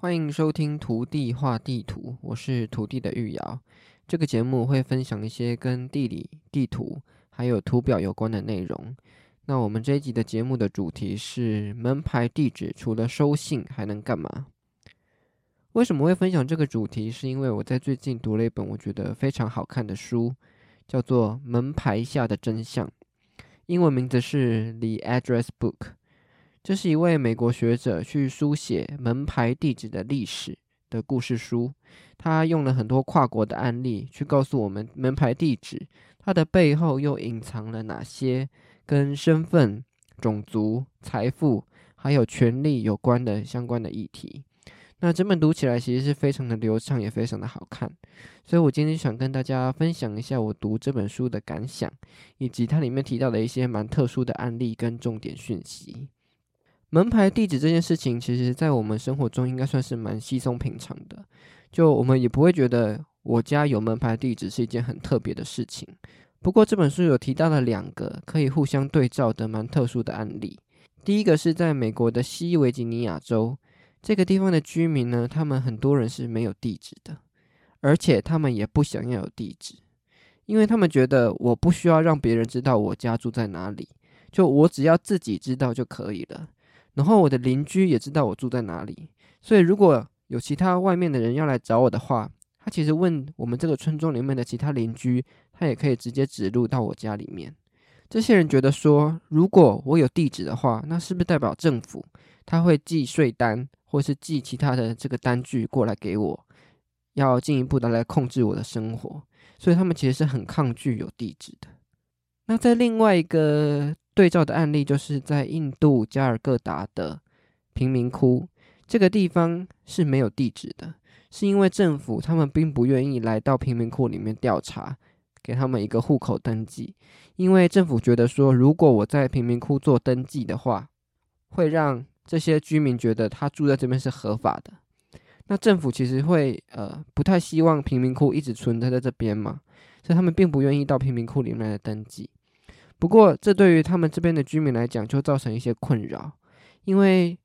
欢迎收听《图地画地图》，我是土地的玉瑶。这个节目会分享一些跟地理、地图还有图表有关的内容。那我们这一集的节目的主题是门牌地址，除了收信还能干嘛？为什么会分享这个主题？是因为我在最近读了一本我觉得非常好看的书，叫做《门牌下的真相》，英文名字是《The Address Book》。这是一位美国学者去书写门牌地址的历史的故事书。他用了很多跨国的案例去告诉我们门牌地址它的背后又隐藏了哪些跟身份、种族、财富还有权力有关的相关的议题。那整本读起来其实是非常的流畅，也非常的好看。所以我今天想跟大家分享一下我读这本书的感想，以及它里面提到的一些蛮特殊的案例跟重点讯息。门牌地址这件事情，其实在我们生活中应该算是蛮稀松平常的，就我们也不会觉得我家有门牌地址是一件很特别的事情。不过这本书有提到了两个可以互相对照的蛮特殊的案例。第一个是在美国的西维吉尼亚州这个地方的居民呢，他们很多人是没有地址的，而且他们也不想要有地址，因为他们觉得我不需要让别人知道我家住在哪里，就我只要自己知道就可以了。然后我的邻居也知道我住在哪里，所以如果有其他外面的人要来找我的话，他其实问我们这个村庄里面的其他邻居，他也可以直接指路到我家里面。这些人觉得说，如果我有地址的话，那是不是代表政府他会寄税单或是寄其他的这个单据过来给我，要进一步的来控制我的生活？所以他们其实是很抗拒有地址的。那在另外一个。对照的案例就是在印度加尔各答的贫民窟，这个地方是没有地址的，是因为政府他们并不愿意来到贫民窟里面调查，给他们一个户口登记，因为政府觉得说，如果我在贫民窟做登记的话，会让这些居民觉得他住在这边是合法的，那政府其实会呃不太希望贫民窟一直存在在这边嘛，所以他们并不愿意到贫民窟里面来登记。不过，这对于他们这边的居民来讲，就造成一些困扰，因为，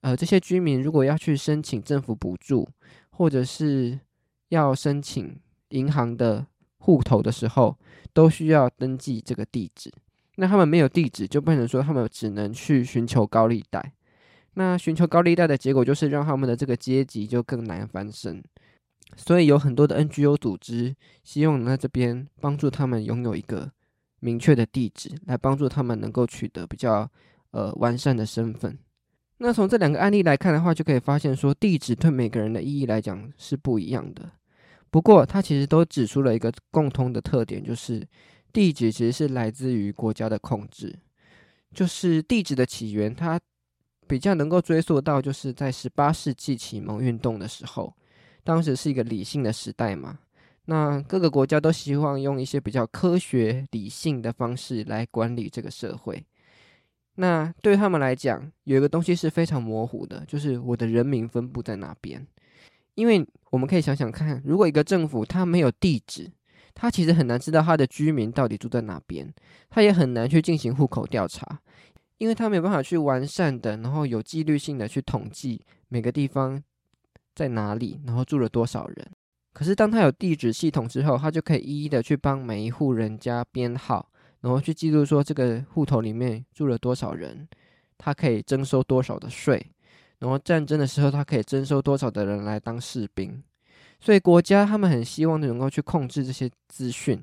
呃，这些居民如果要去申请政府补助，或者是要申请银行的户头的时候，都需要登记这个地址。那他们没有地址，就不能说他们只能去寻求高利贷。那寻求高利贷的结果，就是让他们的这个阶级就更难翻身。所以有很多的 NGO 组织希望能在这边帮助他们拥有一个。明确的地址来帮助他们能够取得比较呃完善的身份。那从这两个案例来看的话，就可以发现说，地址对每个人的意义来讲是不一样的。不过，它其实都指出了一个共通的特点，就是地址其实是来自于国家的控制。就是地址的起源，它比较能够追溯到就是在十八世纪启蒙运动的时候，当时是一个理性的时代嘛。那各个国家都希望用一些比较科学理性的方式来管理这个社会。那对他们来讲，有一个东西是非常模糊的，就是我的人民分布在哪边。因为我们可以想想看，如果一个政府它没有地址，它其实很难知道它的居民到底住在哪边，它也很难去进行户口调查，因为它没有办法去完善的，然后有纪律性的去统计每个地方在哪里，然后住了多少人。可是，当他有地址系统之后，他就可以一一的去帮每一户人家编号，然后去记录说这个户头里面住了多少人，他可以征收多少的税，然后战争的时候他可以征收多少的人来当士兵。所以国家他们很希望能够去控制这些资讯，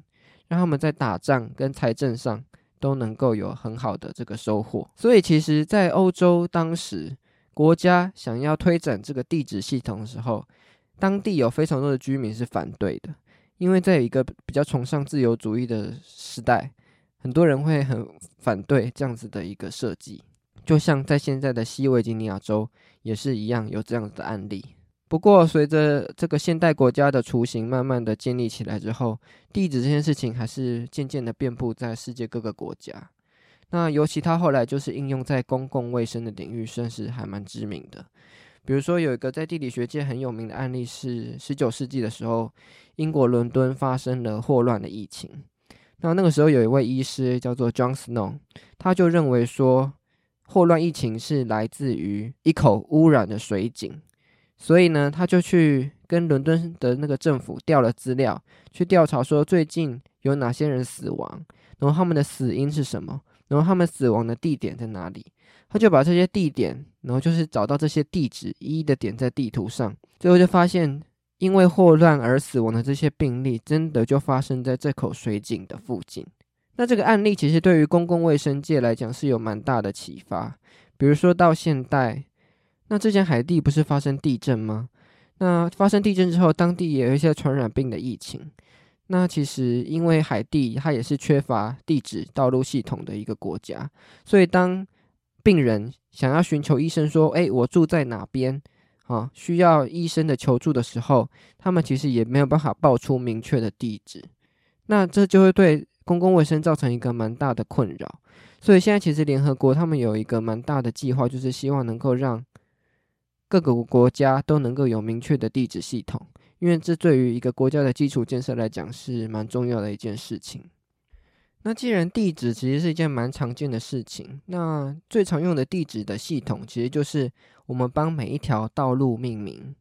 让他们在打仗跟财政上都能够有很好的这个收获。所以，其实，在欧洲当时国家想要推展这个地址系统的时候，当地有非常多的居民是反对的，因为在一个比较崇尚自由主义的时代，很多人会很反对这样子的一个设计。就像在现在的西维吉尼亚州也是一样有这样子的案例。不过，随着这个现代国家的雏形慢慢的建立起来之后，地址这件事情还是渐渐的遍布在世界各个国家。那尤其它后来就是应用在公共卫生的领域，算是还蛮知名的。比如说，有一个在地理学界很有名的案例是，十九世纪的时候，英国伦敦发生了霍乱的疫情。那那个时候有一位医师叫做 John Snow，他就认为说，霍乱疫情是来自于一口污染的水井。所以呢，他就去跟伦敦的那个政府调了资料，去调查说最近有哪些人死亡，然后他们的死因是什么，然后他们死亡的地点在哪里。他就把这些地点，然后就是找到这些地址，一一的点在地图上，最后就发现，因为霍乱而死亡的这些病例，真的就发生在这口水井的附近。那这个案例其实对于公共卫生界来讲是有蛮大的启发。比如说到现代，那之前海地不是发生地震吗？那发生地震之后，当地也有一些传染病的疫情。那其实因为海地它也是缺乏地址道路系统的一个国家，所以当病人想要寻求医生说：“哎，我住在哪边？”啊，需要医生的求助的时候，他们其实也没有办法报出明确的地址。那这就会对公共卫生造成一个蛮大的困扰。所以现在其实联合国他们有一个蛮大的计划，就是希望能够让各个国家都能够有明确的地址系统，因为这对于一个国家的基础建设来讲是蛮重要的一件事情。那既然地址其实是一件蛮常见的事情，那最常用的地址的系统其实就是我们帮每一条道路命名，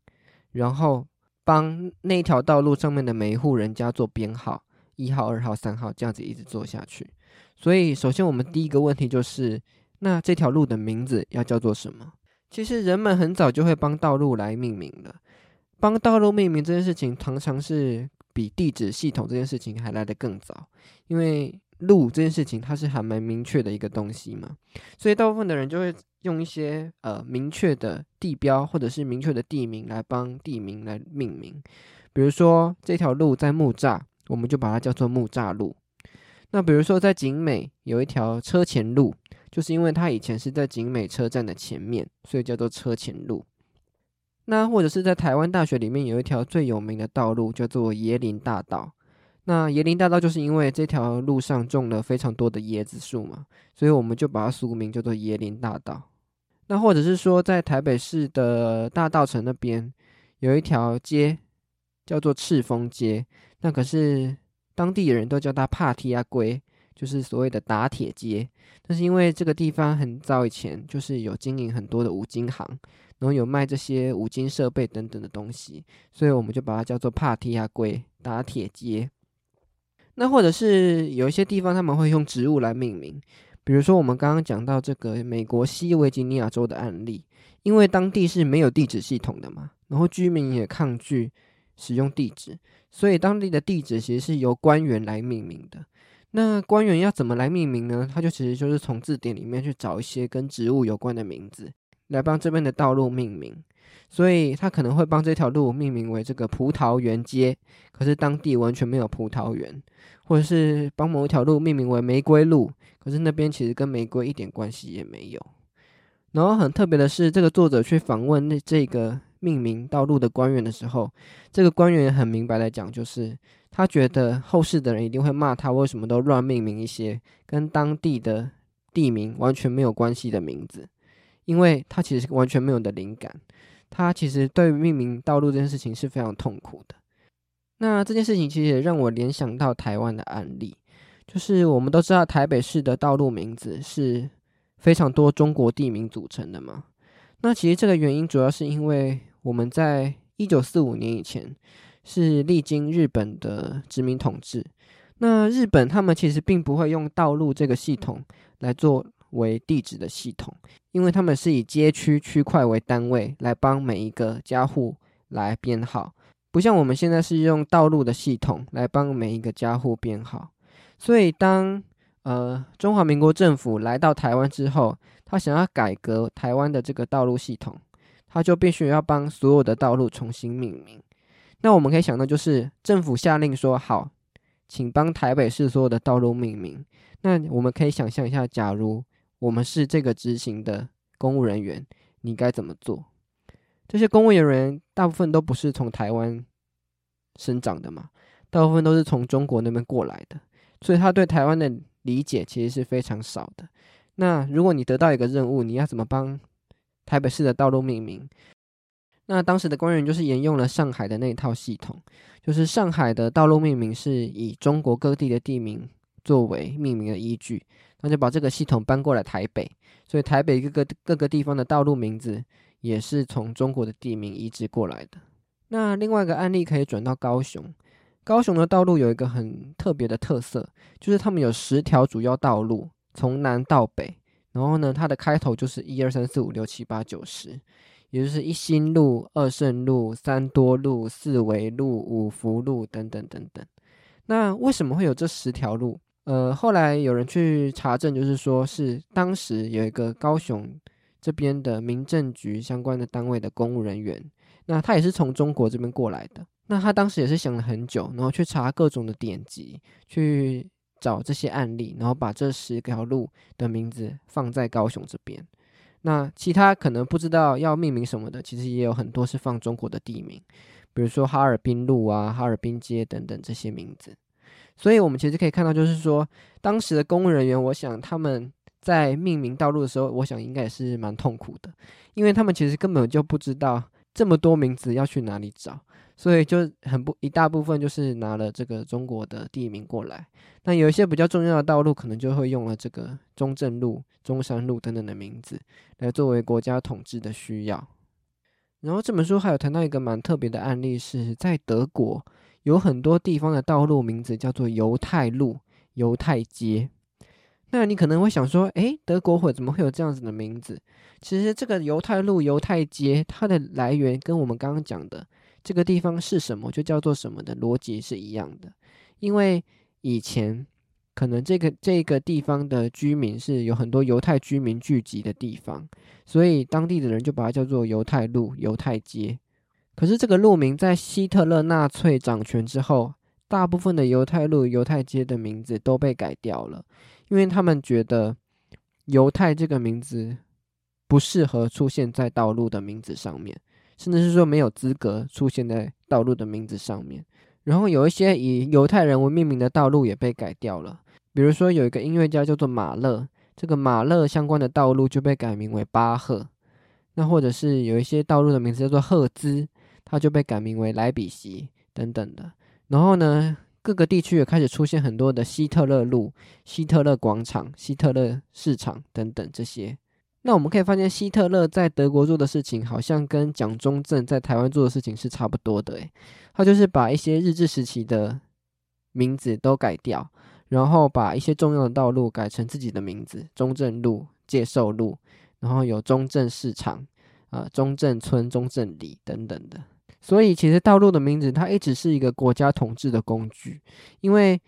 然后帮那一条道路上面的每一户人家做编号，一号、二号、三号这样子一直做下去。所以，首先我们第一个问题就是，那这条路的名字要叫做什么？其实人们很早就会帮道路来命名了。帮道路命名这件事情，常常是比地址系统这件事情还来得更早。因为路这件事情，它是还蛮明确的一个东西嘛，所以大部分的人就会用一些呃明确的地标或者是明确的地名来帮地名来命名。比如说这条路在木栅，我们就把它叫做木栅路。那比如说，在景美有一条车前路，就是因为它以前是在景美车站的前面，所以叫做车前路。那或者是在台湾大学里面有一条最有名的道路，叫做椰林大道。那椰林大道就是因为这条路上种了非常多的椰子树嘛，所以我们就把它俗名叫做椰林大道。那或者是说，在台北市的大道城那边有一条街，叫做赤峰街，那可是。当地人都叫它帕提亚龟，就是所谓的打铁街。但是因为这个地方很早以前就是有经营很多的五金行，然后有卖这些五金设备等等的东西，所以我们就把它叫做帕提亚龟打铁街。那或者是有一些地方他们会用植物来命名，比如说我们刚刚讲到这个美国西维吉尼亚州的案例，因为当地是没有地址系统的嘛，然后居民也抗拒使用地址。所以当地的地址其实是由官员来命名的。那官员要怎么来命名呢？他就其实就是从字典里面去找一些跟植物有关的名字，来帮这边的道路命名。所以他可能会帮这条路命名为这个葡萄园街，可是当地完全没有葡萄园；或者是帮某一条路命名为玫瑰路，可是那边其实跟玫瑰一点关系也没有。然后很特别的是，这个作者去访问那这个。命名道路的官员的时候，这个官员很明白的讲，就是他觉得后世的人一定会骂他为什么都乱命名一些跟当地的地名完全没有关系的名字，因为他其实完全没有的灵感，他其实对命名道路这件事情是非常痛苦的。那这件事情其实也让我联想到台湾的案例，就是我们都知道台北市的道路名字是非常多中国地名组成的嘛，那其实这个原因主要是因为。我们在一九四五年以前是历经日本的殖民统治，那日本他们其实并不会用道路这个系统来做为地址的系统，因为他们是以街区区块为单位来帮每一个家户来编号，不像我们现在是用道路的系统来帮每一个家户编号。所以当呃中华民国政府来到台湾之后，他想要改革台湾的这个道路系统。他就必须要帮所有的道路重新命名。那我们可以想到，就是政府下令说好，请帮台北市所有的道路命名。那我们可以想象一下，假如我们是这个执行的公务人员，你该怎么做？这些公务人员大部分都不是从台湾生长的嘛，大部分都是从中国那边过来的，所以他对台湾的理解其实是非常少的。那如果你得到一个任务，你要怎么帮？台北市的道路命名，那当时的官员就是沿用了上海的那一套系统，就是上海的道路命名是以中国各地的地名作为命名的依据，那就把这个系统搬过来台北，所以台北各个各个地方的道路名字也是从中国的地名移植过来的。那另外一个案例可以转到高雄，高雄的道路有一个很特别的特色，就是他们有十条主要道路，从南到北，然后呢，它的开头就是一二三四五六七八九十，也就是一新路、二圣路、三多路、四维路、五福路等等等等。那为什么会有这十条路？呃，后来有人去查证，就是说是当时有一个高雄这边的民政局相关的单位的公务人员，那他也是从中国这边过来的。那他当时也是想了很久，然后去查各种的典籍，去找这些案例，然后把这十条路的名字放在高雄这边。那其他可能不知道要命名什么的，其实也有很多是放中国的地名，比如说哈尔滨路啊、哈尔滨街等等这些名字。所以，我们其实可以看到，就是说，当时的公务人员，我想他们在命名道路的时候，我想应该也是蛮痛苦的，因为他们其实根本就不知道这么多名字要去哪里找，所以就很不一大部分就是拿了这个中国的地名过来。那有一些比较重要的道路，可能就会用了这个中正路、中山路等等的名字来作为国家统治的需要。然后这本书还有谈到一个蛮特别的案例，是在德国。有很多地方的道路名字叫做犹太路、犹太街。那你可能会想说，诶，德国会怎么会有这样子的名字？其实这个犹太路、犹太街，它的来源跟我们刚刚讲的这个地方是什么，就叫做什么的逻辑是一样的。因为以前可能这个这个地方的居民是有很多犹太居民聚集的地方，所以当地的人就把它叫做犹太路、犹太街。可是这个路名在希特勒纳粹掌权之后，大部分的犹太路、犹太街的名字都被改掉了，因为他们觉得犹太这个名字不适合出现在道路的名字上面，甚至是说没有资格出现在道路的名字上面。然后有一些以犹太人为命名的道路也被改掉了，比如说有一个音乐家叫做马勒，这个马勒相关的道路就被改名为巴赫。那或者是有一些道路的名字叫做赫兹。它就被改名为莱比锡等等的，然后呢，各个地区也开始出现很多的希特勒路、希特勒广场、希特勒市场等等这些。那我们可以发现，希特勒在德国做的事情，好像跟蒋中正在台湾做的事情是差不多的。诶，他就是把一些日治时期的名字都改掉，然后把一些重要的道路改成自己的名字：中正路、介寿路，然后有中正市场、啊中正村、中正里等等的。所以，其实道路的名字它一直是一个国家统治的工具，因为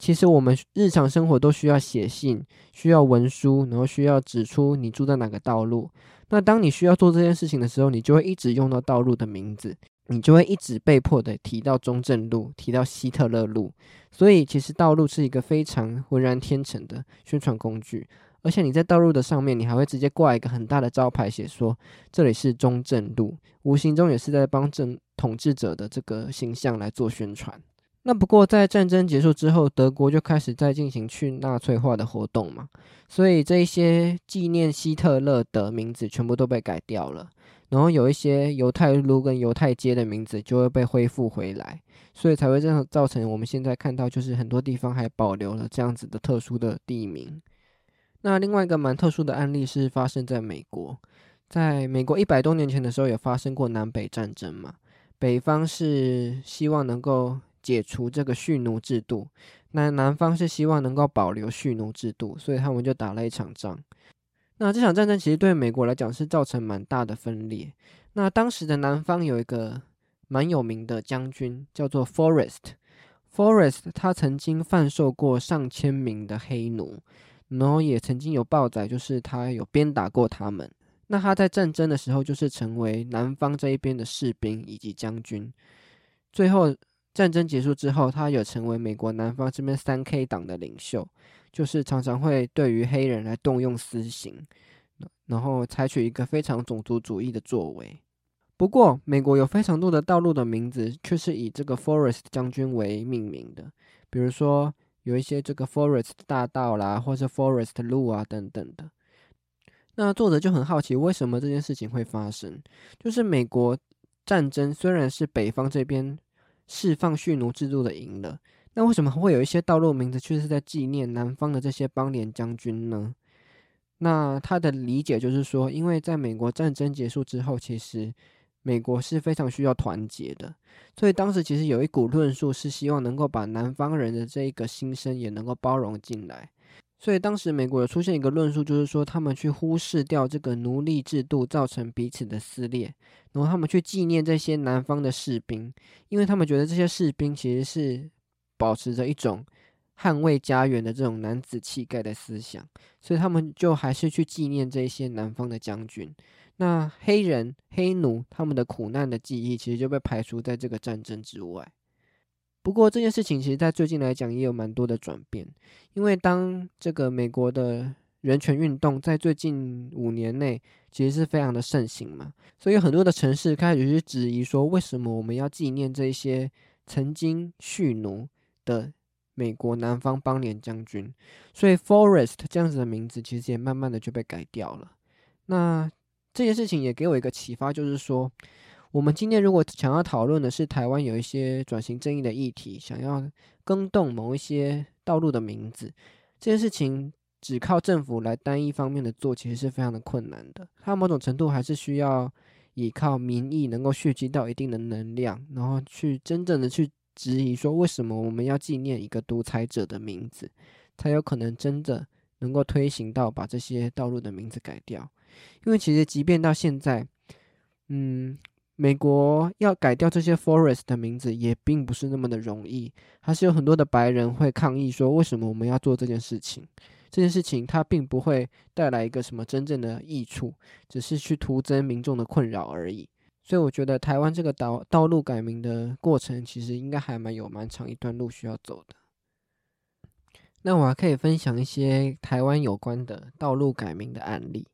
其实我们日常生活都需要写信、需要文书，然后需要指出你住在哪个道路。那当你需要做这件事情的时候，你就会一直用到道路的名字，你就会一直被迫的提到中正路、提到希特勒路。所以，其实道路是一个非常浑然天成的宣传工具。而且你在道路的上面，你还会直接挂一个很大的招牌，写说这里是中正路，无形中也是在帮正统治者的这个形象来做宣传。那不过在战争结束之后，德国就开始在进行去纳粹化的活动嘛，所以这一些纪念希特勒的名字全部都被改掉了，然后有一些犹太路跟犹太街的名字就会被恢复回来，所以才会这样造成我们现在看到就是很多地方还保留了这样子的特殊的地名。那另外一个蛮特殊的案例是发生在美国，在美国一百多年前的时候，有发生过南北战争嘛？北方是希望能够解除这个蓄奴制度，那南方是希望能够保留蓄奴制度，所以他们就打了一场仗。那这场战争其实对美国来讲是造成蛮大的分裂。那当时的南方有一个蛮有名的将军，叫做 Forest，Forest 他曾经贩售过上千名的黑奴。然后也曾经有报载，就是他有鞭打过他们。那他在战争的时候，就是成为南方这一边的士兵以及将军。最后战争结束之后，他有成为美国南方这边三 K 党的领袖，就是常常会对于黑人来动用私刑，然后采取一个非常种族主义的作为。不过，美国有非常多的道路的名字却是以这个 Forest 将军为命名的，比如说。有一些这个 Forest 大道啦，或是 Forest 路啊等等的。那作者就很好奇，为什么这件事情会发生？就是美国战争虽然是北方这边释放蓄奴制度的赢了，那为什么会有一些道路名字却是在纪念南方的这些邦联将军呢？那他的理解就是说，因为在美国战争结束之后，其实美国是非常需要团结的，所以当时其实有一股论述是希望能够把南方人的这一个心声也能够包容进来。所以当时美国有出现一个论述，就是说他们去忽视掉这个奴隶制度造成彼此的撕裂，然后他们去纪念这些南方的士兵，因为他们觉得这些士兵其实是保持着一种捍卫家园的这种男子气概的思想，所以他们就还是去纪念这些南方的将军。那黑人、黑奴他们的苦难的记忆，其实就被排除在这个战争之外。不过这件事情，其实在最近来讲也有蛮多的转变，因为当这个美国的人权运动在最近五年内其实是非常的盛行嘛，所以很多的城市开始去质疑说，为什么我们要纪念这些曾经蓄奴的美国南方邦联将军？所以 Forest 这样子的名字其实也慢慢的就被改掉了。那这件事情也给我一个启发，就是说。我们今天如果想要讨论的是台湾有一些转型正义的议题，想要更动某一些道路的名字，这件事情只靠政府来单一方面的做，其实是非常的困难的。它某种程度还是需要依靠民意能够蓄积到一定的能量，然后去真正的去质疑说，为什么我们要纪念一个独裁者的名字，才有可能真的能够推行到把这些道路的名字改掉。因为其实即便到现在，嗯。美国要改掉这些 forest 的名字也并不是那么的容易，还是有很多的白人会抗议说，为什么我们要做这件事情？这件事情它并不会带来一个什么真正的益处，只是去徒增民众的困扰而已。所以我觉得台湾这个道道路改名的过程，其实应该还蛮有蛮长一段路需要走的。那我还可以分享一些台湾有关的道路改名的案例。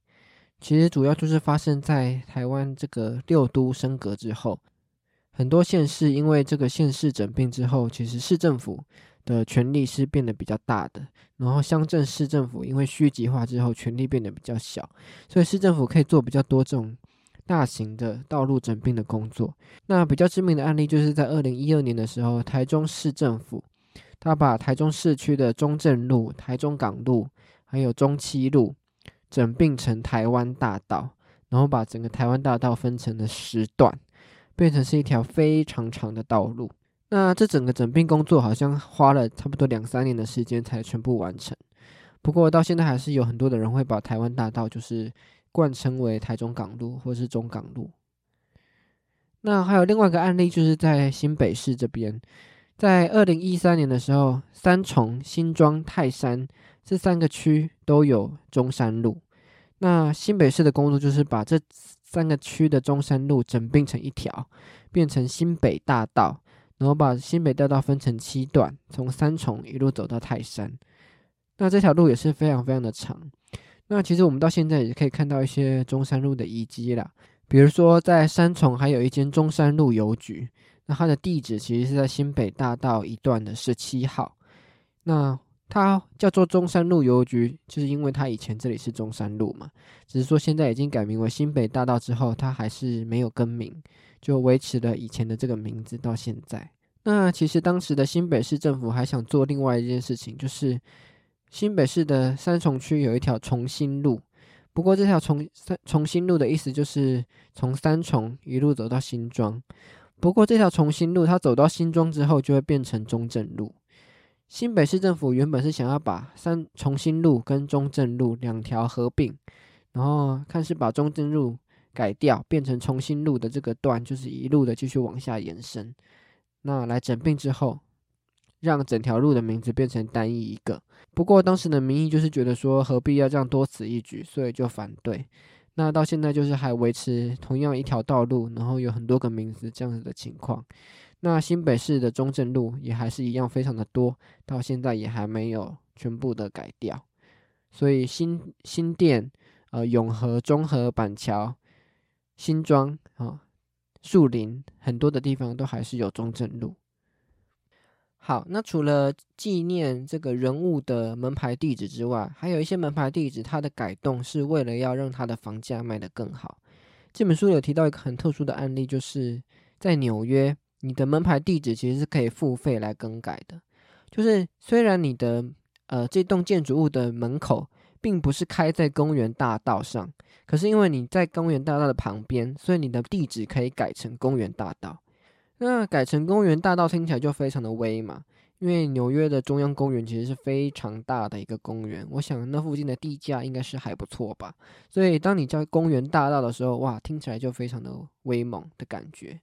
其实主要就是发生在台湾这个六都升格之后，很多县市因为这个县市整并之后，其实市政府的权力是变得比较大的，然后乡镇市政府因为虚极化之后，权力变得比较小，所以市政府可以做比较多这种大型的道路整并的工作。那比较知名的案例就是在二零一二年的时候，台中市政府他把台中市区的中正路、台中港路还有中七路。整并成台湾大道，然后把整个台湾大道分成了十段，变成是一条非常长的道路。那这整个整并工作好像花了差不多两三年的时间才全部完成。不过到现在还是有很多的人会把台湾大道就是冠称为台中港路或是中港路。那还有另外一个案例，就是在新北市这边，在二零一三年的时候，三重、新庄、泰山这三个区都有中山路。那新北市的工作就是把这三个区的中山路整并成一条，变成新北大道，然后把新北大道分成七段，从三重一路走到泰山。那这条路也是非常非常的长。那其实我们到现在也可以看到一些中山路的遗迹啦，比如说在三重还有一间中山路邮局，那它的地址其实是在新北大道一段的十七号。那它叫做中山路邮局，就是因为它以前这里是中山路嘛，只是说现在已经改名为新北大道之后，它还是没有更名，就维持了以前的这个名字到现在。那其实当时的新北市政府还想做另外一件事情，就是新北市的三重区有一条重新路，不过这条重三重新路的意思就是从三重一路走到新庄，不过这条重新路它走到新庄之后就会变成中正路。新北市政府原本是想要把三重新路跟中正路两条合并，然后看是把中正路改掉，变成重新路的这个段，就是一路的继续往下延伸。那来整并之后，让整条路的名字变成单一一个。不过当时的民意就是觉得说，何必要这样多此一举，所以就反对。那到现在就是还维持同样一条道路，然后有很多个名字这样子的情况。那新北市的中正路也还是一样非常的多，到现在也还没有全部的改掉。所以新新店、呃永和、中和、板桥、新庄啊、树林很多的地方都还是有中正路。好，那除了纪念这个人物的门牌地址之外，还有一些门牌地址它的改动是为了要让它的房价卖得更好。这本书有提到一个很特殊的案例，就是在纽约。你的门牌地址其实是可以付费来更改的，就是虽然你的呃这栋建筑物的门口并不是开在公园大道上，可是因为你在公园大道的旁边，所以你的地址可以改成公园大道。那改成公园大道听起来就非常的威嘛，因为纽约的中央公园其实是非常大的一个公园，我想那附近的地价应该是还不错吧。所以当你叫公园大道的时候，哇，听起来就非常的威猛的感觉。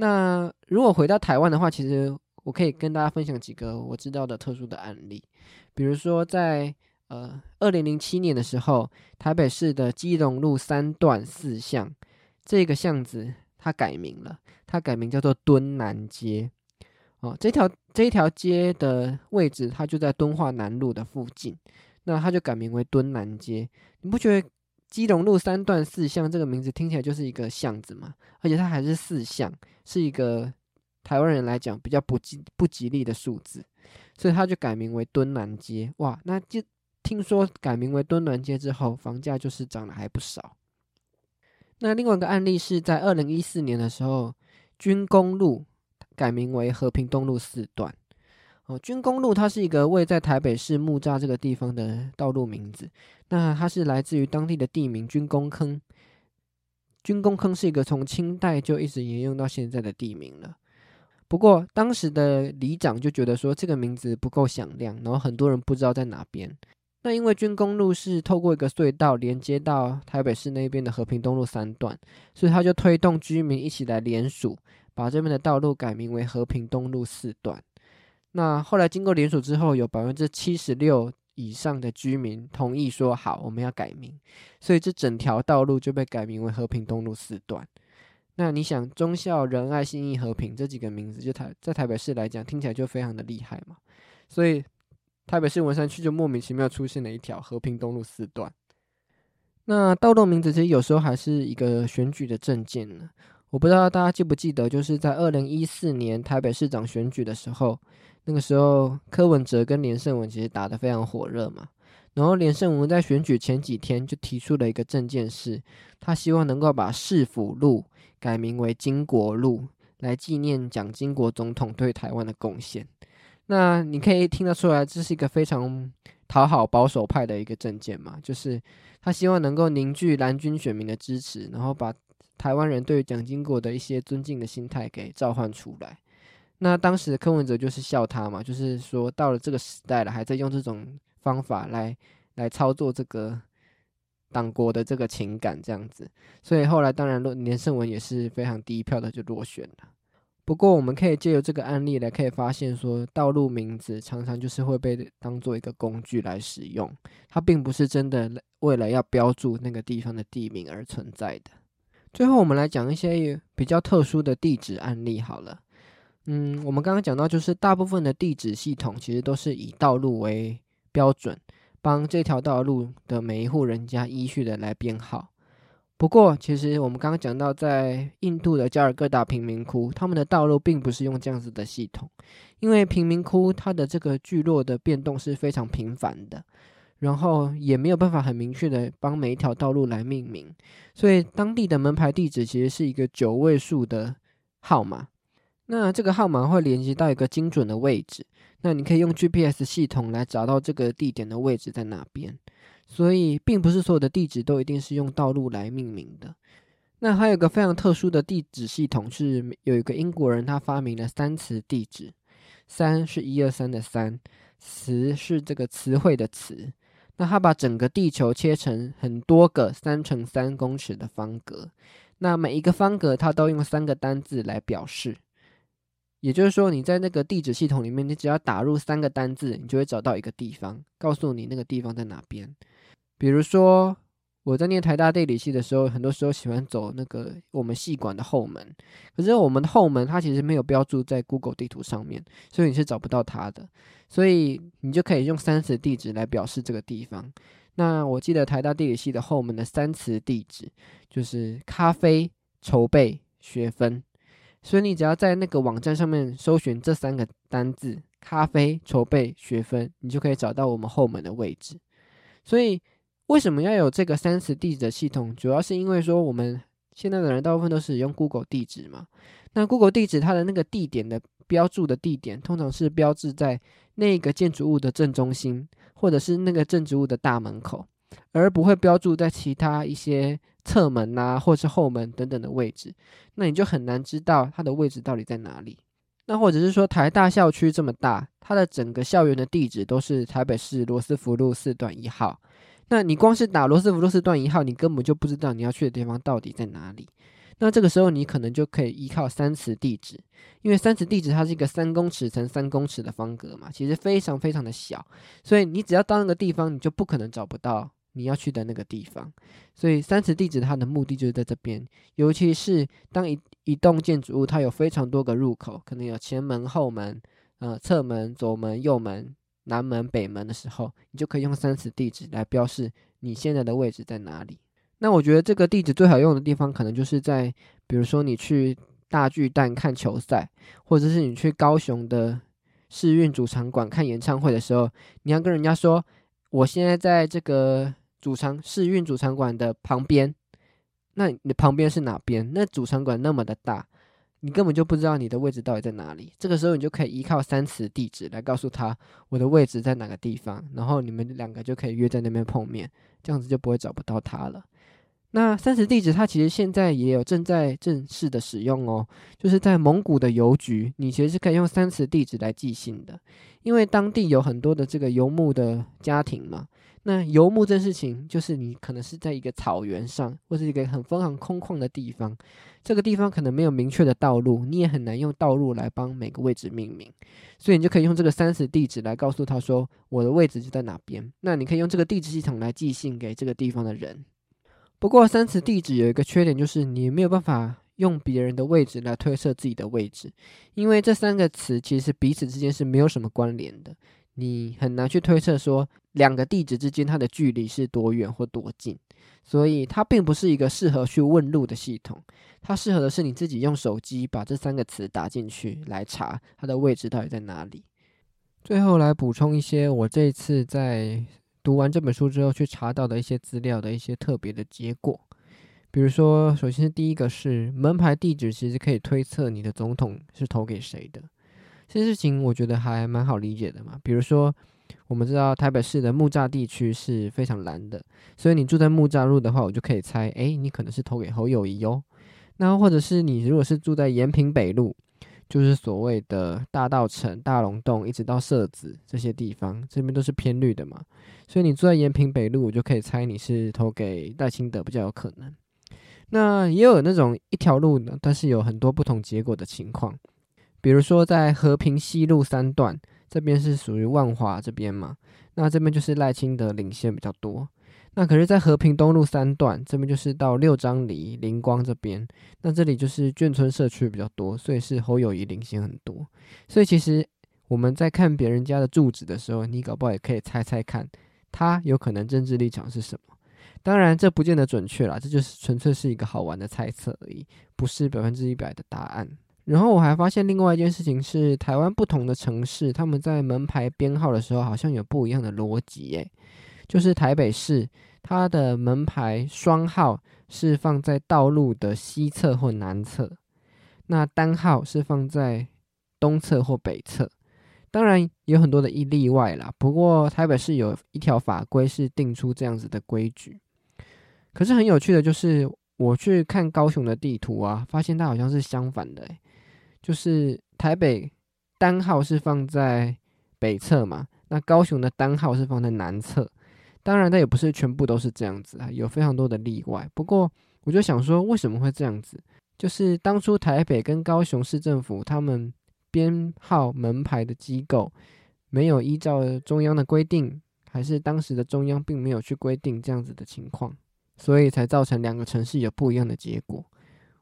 那如果回到台湾的话，其实。我可以跟大家分享几个我知道的特殊的案例，比如说在呃二零零七年的时候，台北市的基隆路三段四巷这个巷子它改名了，它改名叫做敦南街。哦，这条这一条街的位置它就在敦化南路的附近，那它就改名为敦南街。你不觉得基隆路三段四巷这个名字听起来就是一个巷子嘛？而且它还是四巷，是一个。台湾人来讲比较不吉不吉利的数字，所以他就改名为敦南街。哇，那就听说改名为敦南街之后，房价就是涨了还不少。那另外一个案例是在二零一四年的时候，军工路改名为和平东路四段。哦，军工路它是一个位在台北市木栅这个地方的道路名字。那它是来自于当地的地名军工坑。军工坑是一个从清代就一直沿用到现在的地名了。不过当时的里长就觉得说这个名字不够响亮，然后很多人不知道在哪边。那因为军工路是透过一个隧道连接到台北市那边的和平东路三段，所以他就推动居民一起来联署，把这边的道路改名为和平东路四段。那后来经过联署之后，有百分之七十六以上的居民同意说好，我们要改名，所以这整条道路就被改名为和平东路四段。那你想忠孝仁爱信义和平这几个名字，就台在台北市来讲，听起来就非常的厉害嘛。所以台北市文山区就莫名其妙出现了一条和平东路四段。那道路名字其实有时候还是一个选举的证件呢。我不知道大家记不记得，就是在二零一四年台北市长选举的时候，那个时候柯文哲跟连胜文其实打得非常火热嘛。然后连胜文在选举前几天就提出了一个证件，是他希望能够把市府路。改名为金国路，来纪念蒋经国总统对台湾的贡献。那你可以听得出来，这是一个非常讨好保守派的一个政见嘛？就是他希望能够凝聚蓝军选民的支持，然后把台湾人对蒋经国的一些尊敬的心态给召唤出来。那当时的柯文哲就是笑他嘛，就是说到了这个时代了，还在用这种方法来来操作这个。党国的这个情感这样子，所以后来当然连胜文也是非常低票的就落选了。不过我们可以借由这个案例来可以发现，说道路名字常常就是会被当做一个工具来使用，它并不是真的为了要标注那个地方的地名而存在的。最后我们来讲一些比较特殊的地址案例好了。嗯，我们刚刚讲到，就是大部分的地址系统其实都是以道路为标准。帮这条道路的每一户人家依序的来编号。不过，其实我们刚刚讲到，在印度的加尔各答贫民窟，他们的道路并不是用这样子的系统，因为贫民窟它的这个聚落的变动是非常频繁的，然后也没有办法很明确的帮每一条道路来命名，所以当地的门牌地址其实是一个九位数的号码。那这个号码会连接到一个精准的位置。那你可以用 GPS 系统来找到这个地点的位置在哪边，所以并不是所有的地址都一定是用道路来命名的。那还有个非常特殊的地址系统，是有一个英国人他发明了三词地址，三是一二三的三，词是这个词汇的词。那他把整个地球切成很多个三乘三公尺的方格，那每一个方格他都用三个单字来表示。也就是说，你在那个地址系统里面，你只要打入三个单字，你就会找到一个地方，告诉你那个地方在哪边。比如说，我在念台大地理系的时候，很多时候喜欢走那个我们系馆的后门，可是我们的后门它其实没有标注在 Google 地图上面，所以你是找不到它的。所以你就可以用三词地址来表示这个地方。那我记得台大地理系的后门的三词地址就是咖啡筹备学分。所以你只要在那个网站上面搜寻这三个单字“咖啡筹备学分”，你就可以找到我们后门的位置。所以为什么要有这个三十地址的系统？主要是因为说我们现在的人大部分都是用 Google 地址嘛。那 Google 地址它的那个地点的标注的地点，通常是标志在那个建筑物的正中心，或者是那个建筑物的大门口，而不会标注在其他一些侧门呐，或是后门等等的位置，那你就很难知道它的位置到底在哪里。那或者是说台大校区这么大，它的整个校园的地址都是台北市罗斯福路四段一号。那你光是打罗斯福路四段一号，你根本就不知道你要去的地方到底在哪里。那这个时候你可能就可以依靠三尺地址，因为三尺地址它是一个三公尺乘三公尺的方格嘛，其实非常非常的小，所以你只要到那个地方，你就不可能找不到你要去的那个地方。所以三词地址它的目的就是在这边，尤其是当一一栋建筑物它有非常多个入口，可能有前门、后门、呃侧门、左门、右门。南门、北门的时候，你就可以用三词地址来标示你现在的位置在哪里。那我觉得这个地址最好用的地方，可能就是在，比如说你去大巨蛋看球赛，或者是你去高雄的世运主场馆看演唱会的时候，你要跟人家说，我现在在这个主场试运主场馆的旁边。那你旁边是哪边？那主场馆那么的大。你根本就不知道你的位置到底在哪里，这个时候你就可以依靠三词地址来告诉他我的位置在哪个地方，然后你们两个就可以约在那边碰面，这样子就不会找不到他了。那三词地址它其实现在也有正在正式的使用哦，就是在蒙古的邮局，你其实是可以用三词地址来寄信的，因为当地有很多的这个游牧的家庭嘛。那游牧这事情，就是你可能是在一个草原上，或是一个很非常空旷的地方，这个地方可能没有明确的道路，你也很难用道路来帮每个位置命名，所以你就可以用这个三十地址来告诉他说我的位置就在哪边。那你可以用这个地址系统来寄信给这个地方的人。不过三词地址有一个缺点，就是你没有办法用别人的位置来推测自己的位置，因为这三个词其实彼此之间是没有什么关联的。你很难去推测说两个地址之间它的距离是多远或多近，所以它并不是一个适合去问路的系统。它适合的是你自己用手机把这三个词打进去来查它的位置到底在哪里。最后来补充一些我这次在读完这本书之后去查到的一些资料的一些特别的结果，比如说，首先第一个是门牌地址其实可以推测你的总统是投给谁的。这件事情我觉得还蛮好理解的嘛。比如说，我们知道台北市的木栅地区是非常蓝的，所以你住在木栅路的话，我就可以猜，哎，你可能是投给侯友谊哦。那或者是你如果是住在延平北路，就是所谓的大道城、大龙洞一直到社子这些地方，这边都是偏绿的嘛，所以你住在延平北路，我就可以猜你是投给戴清德比较有可能。那也有那种一条路呢，但是有很多不同结果的情况。比如说，在和平西路三段这边是属于万华这边嘛，那这边就是赖清德领先比较多。那可是，在和平东路三段这边就是到六张里灵光这边，那这里就是眷村社区比较多，所以是侯友谊领先很多。所以其实我们在看别人家的住址的时候，你搞不好也可以猜猜看，他有可能政治立场是什么。当然，这不见得准确啦，这就是纯粹是一个好玩的猜测而已，不是百分之一百的答案。然后我还发现另外一件事情是，台湾不同的城市，他们在门牌编号的时候好像有不一样的逻辑。诶，就是台北市，它的门牌双号是放在道路的西侧或南侧，那单号是放在东侧或北侧。当然有很多的一例外啦，不过台北市有一条法规是定出这样子的规矩。可是很有趣的就是，我去看高雄的地图啊，发现它好像是相反的。诶，就是台北单号是放在北侧嘛，那高雄的单号是放在南侧。当然，它也不是全部都是这样子啊，有非常多的例外。不过，我就想说，为什么会这样子？就是当初台北跟高雄市政府他们编号门牌的机构没有依照中央的规定，还是当时的中央并没有去规定这样子的情况，所以才造成两个城市有不一样的结果。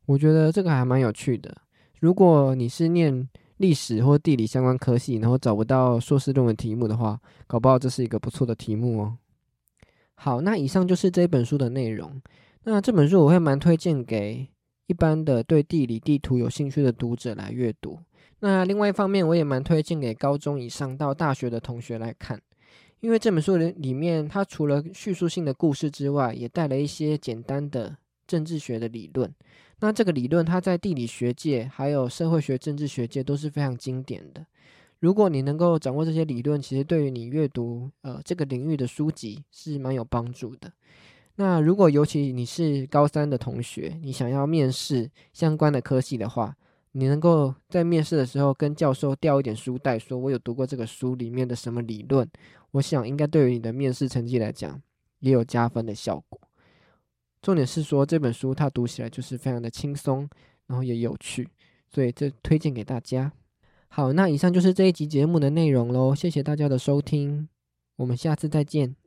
我觉得这个还蛮有趣的。如果你是念历史或地理相关科系，然后找不到硕士论文题目的话，搞不好这是一个不错的题目哦。好，那以上就是这本书的内容。那这本书我会蛮推荐给一般的对地理地图有兴趣的读者来阅读。那另外一方面，我也蛮推荐给高中以上到大学的同学来看，因为这本书里里面，它除了叙述性的故事之外，也带了一些简单的政治学的理论。那这个理论，它在地理学界、还有社会学、政治学界都是非常经典的。如果你能够掌握这些理论，其实对于你阅读呃这个领域的书籍是蛮有帮助的。那如果尤其你是高三的同学，你想要面试相关的科系的话，你能够在面试的时候跟教授调一点书袋，说我有读过这个书里面的什么理论，我想应该对于你的面试成绩来讲也有加分的效果。重点是说这本书它读起来就是非常的轻松，然后也有趣，所以这推荐给大家。好，那以上就是这一集节目的内容喽，谢谢大家的收听，我们下次再见。